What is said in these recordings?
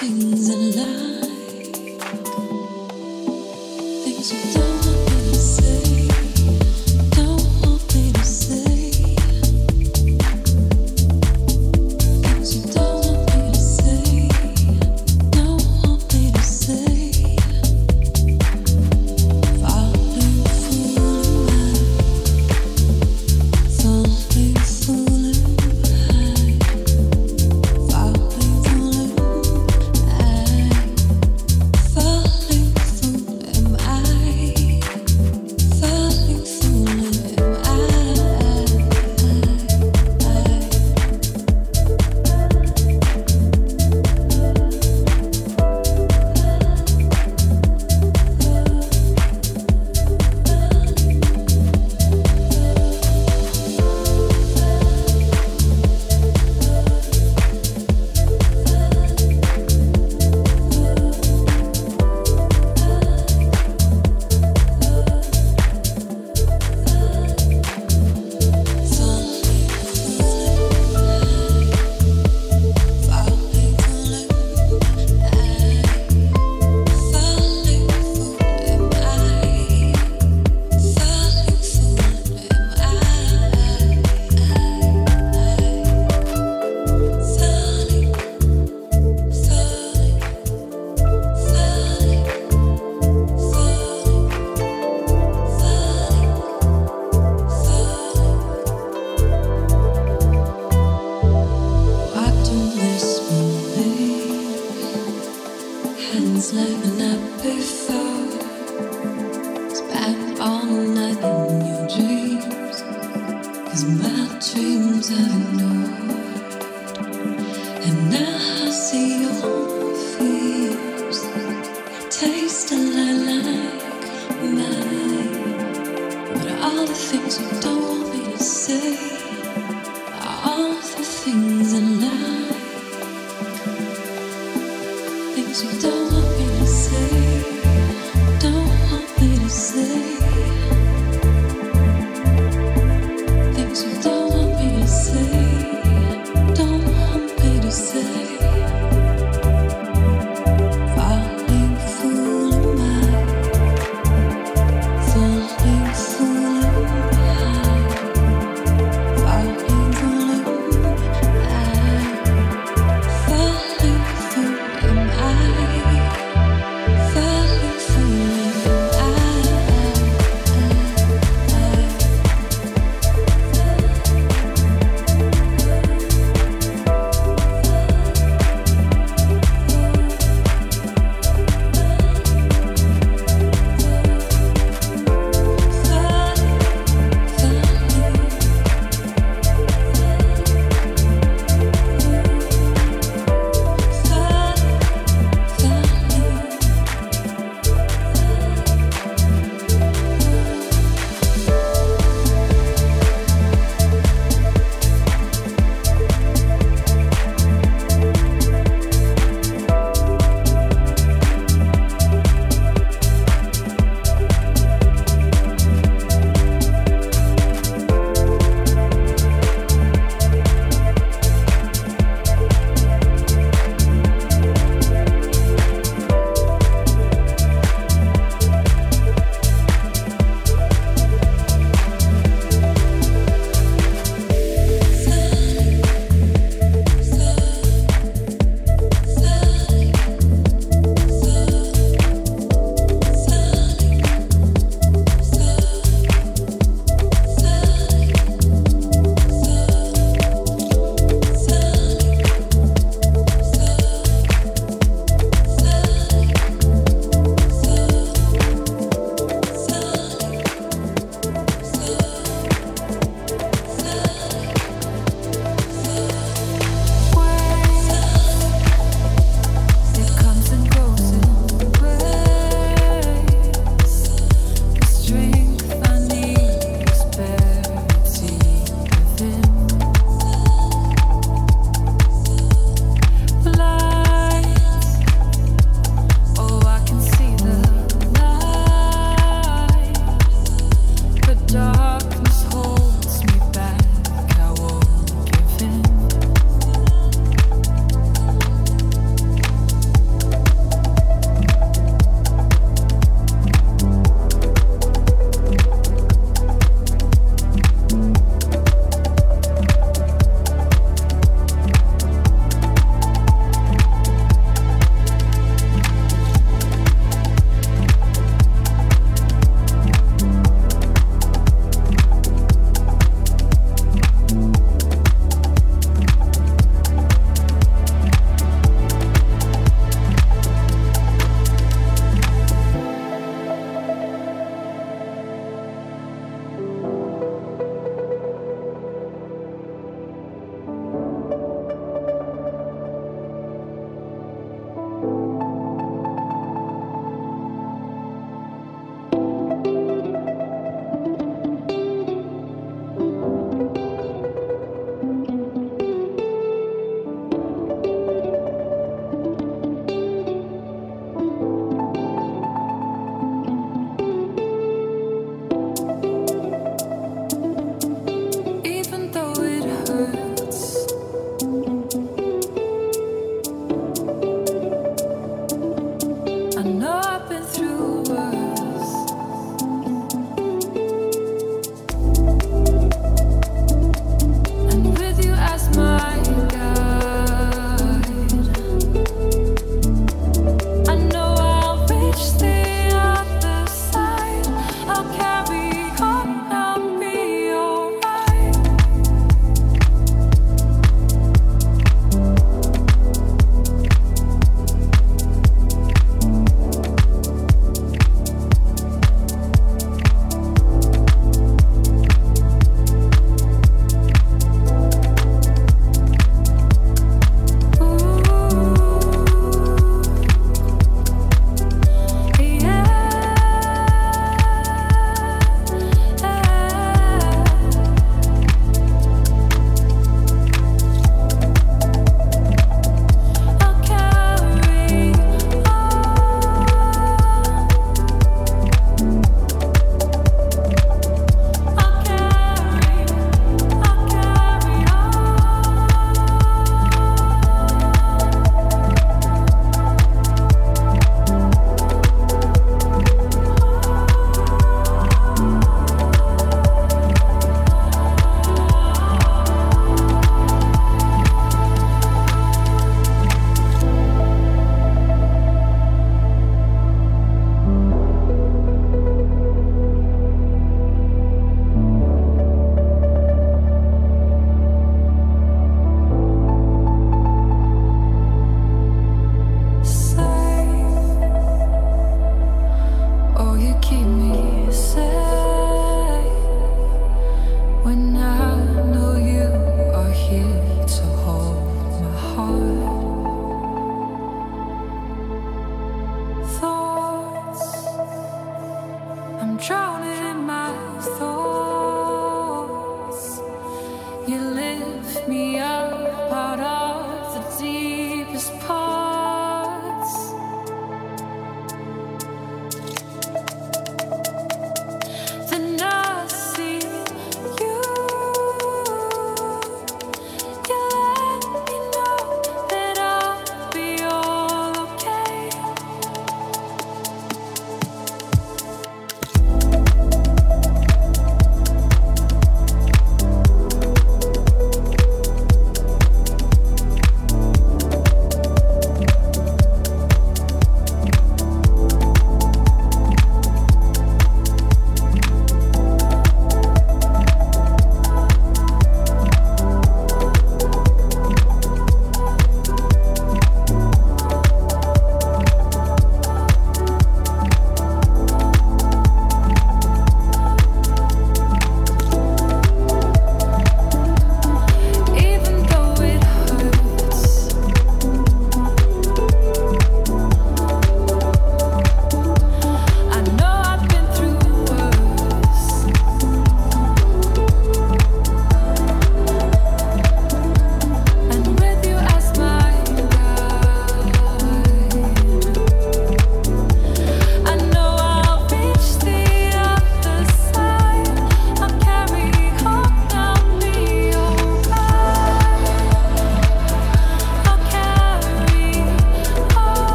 things in love.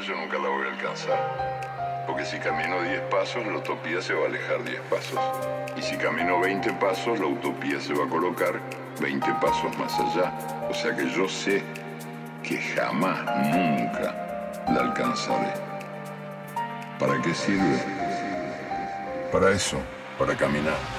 Yo nunca la voy a alcanzar. Porque si camino 10 pasos, la utopía se va a alejar 10 pasos. Y si camino 20 pasos, la utopía se va a colocar 20 pasos más allá. O sea que yo sé que jamás, nunca la alcanzaré. ¿Para qué sirve? Para eso, para caminar.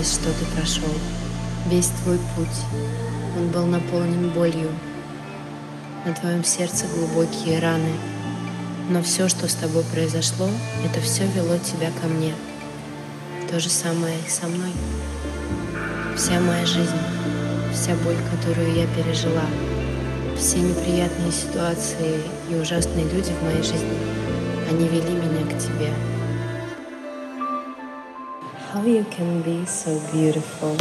Через что ты прошел, весь твой путь, он был наполнен болью. На твоем сердце глубокие раны. Но все, что с тобой произошло, это все вело тебя ко мне. То же самое и со мной. Вся моя жизнь, вся боль, которую я пережила, все неприятные ситуации и ужасные люди в моей жизни, они вели меня к тебе. How you can be so beautiful.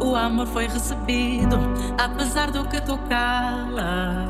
O amor foi recebido, apesar do que tu calas.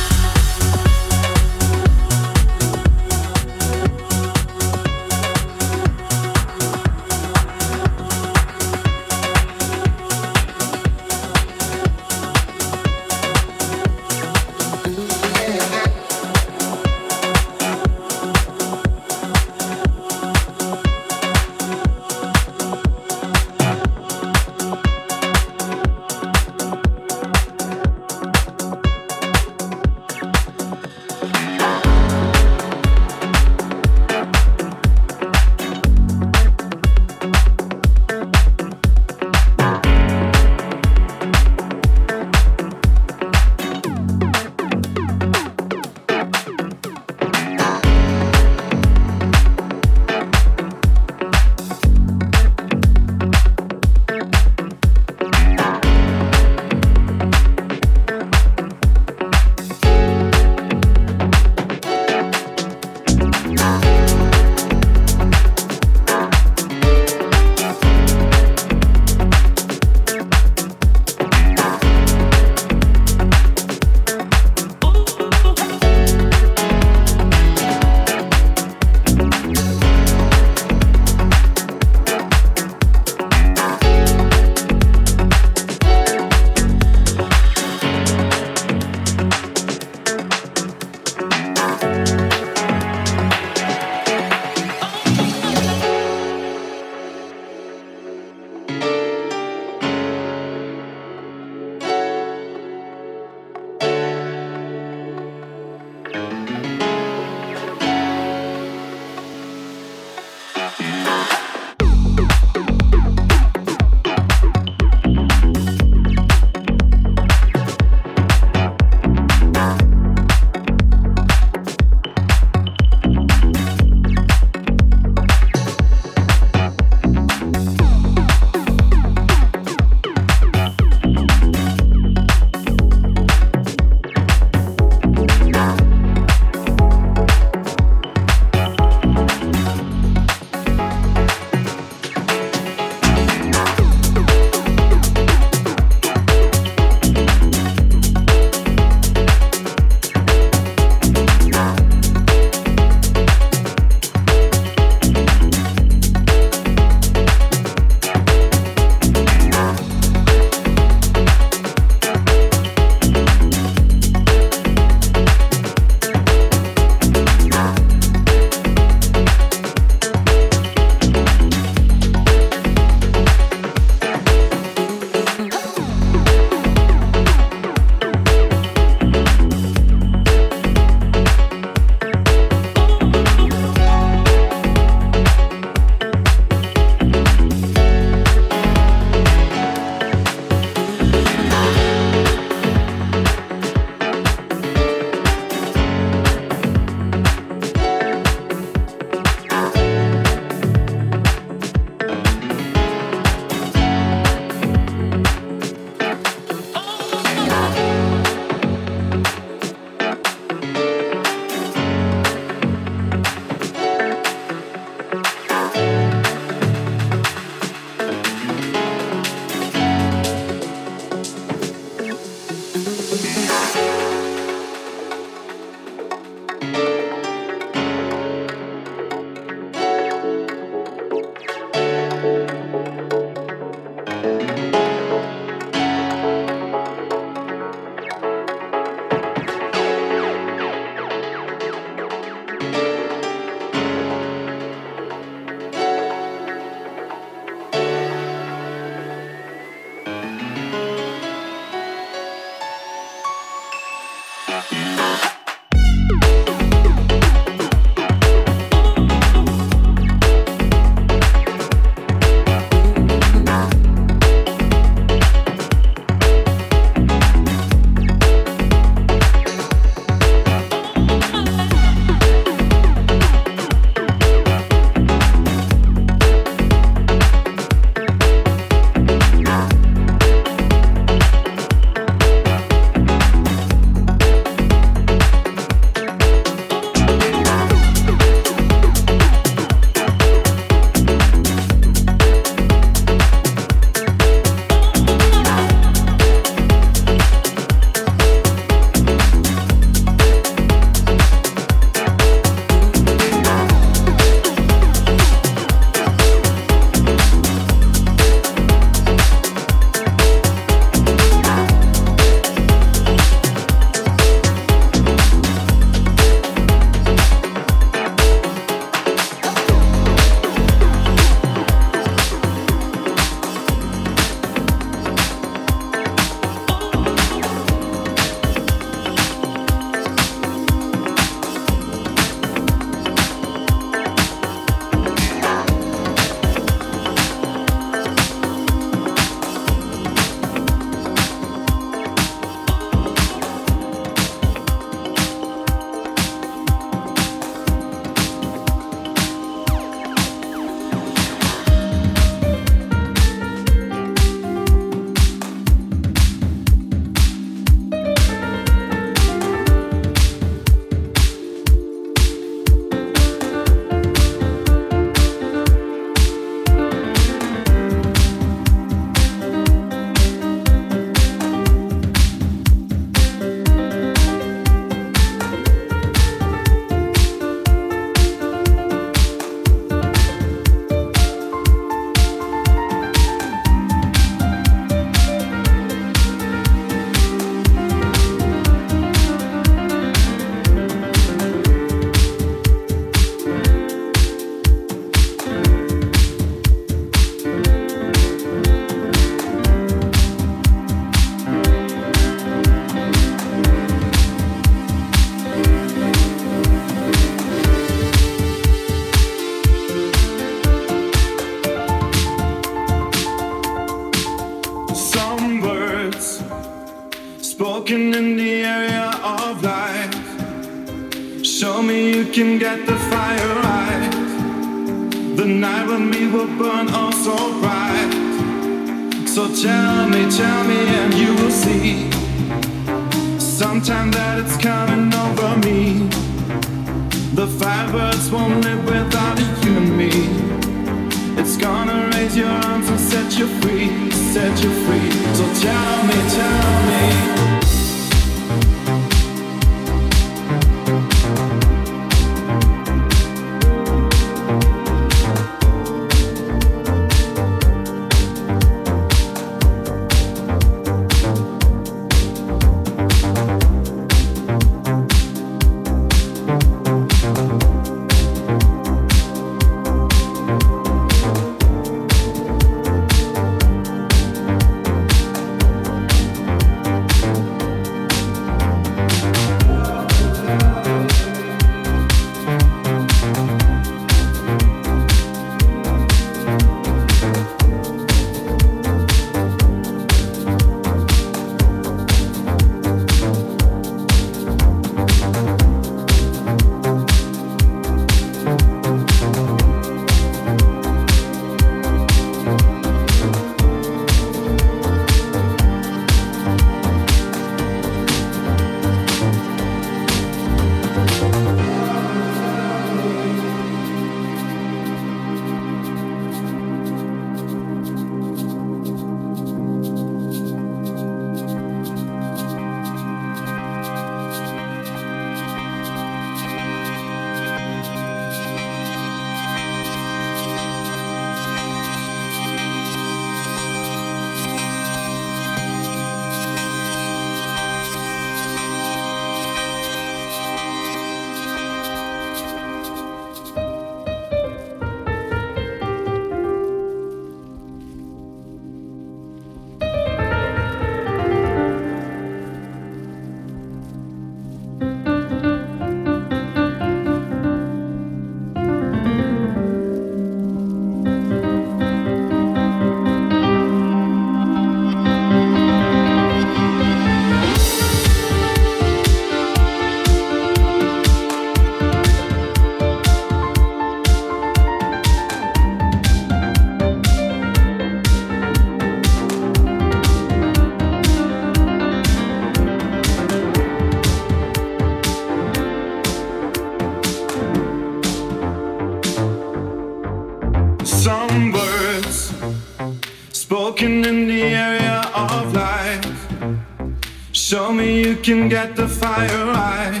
Can get the fire right.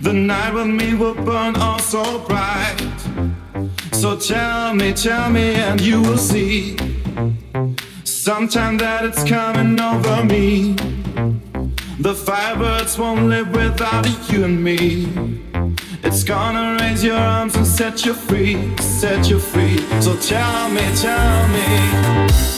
The night with me will burn all so bright. So tell me, tell me, and you will see. Sometime that it's coming over me. The firebirds won't live without you and me. It's gonna raise your arms and set you free, set you free. So tell me, tell me.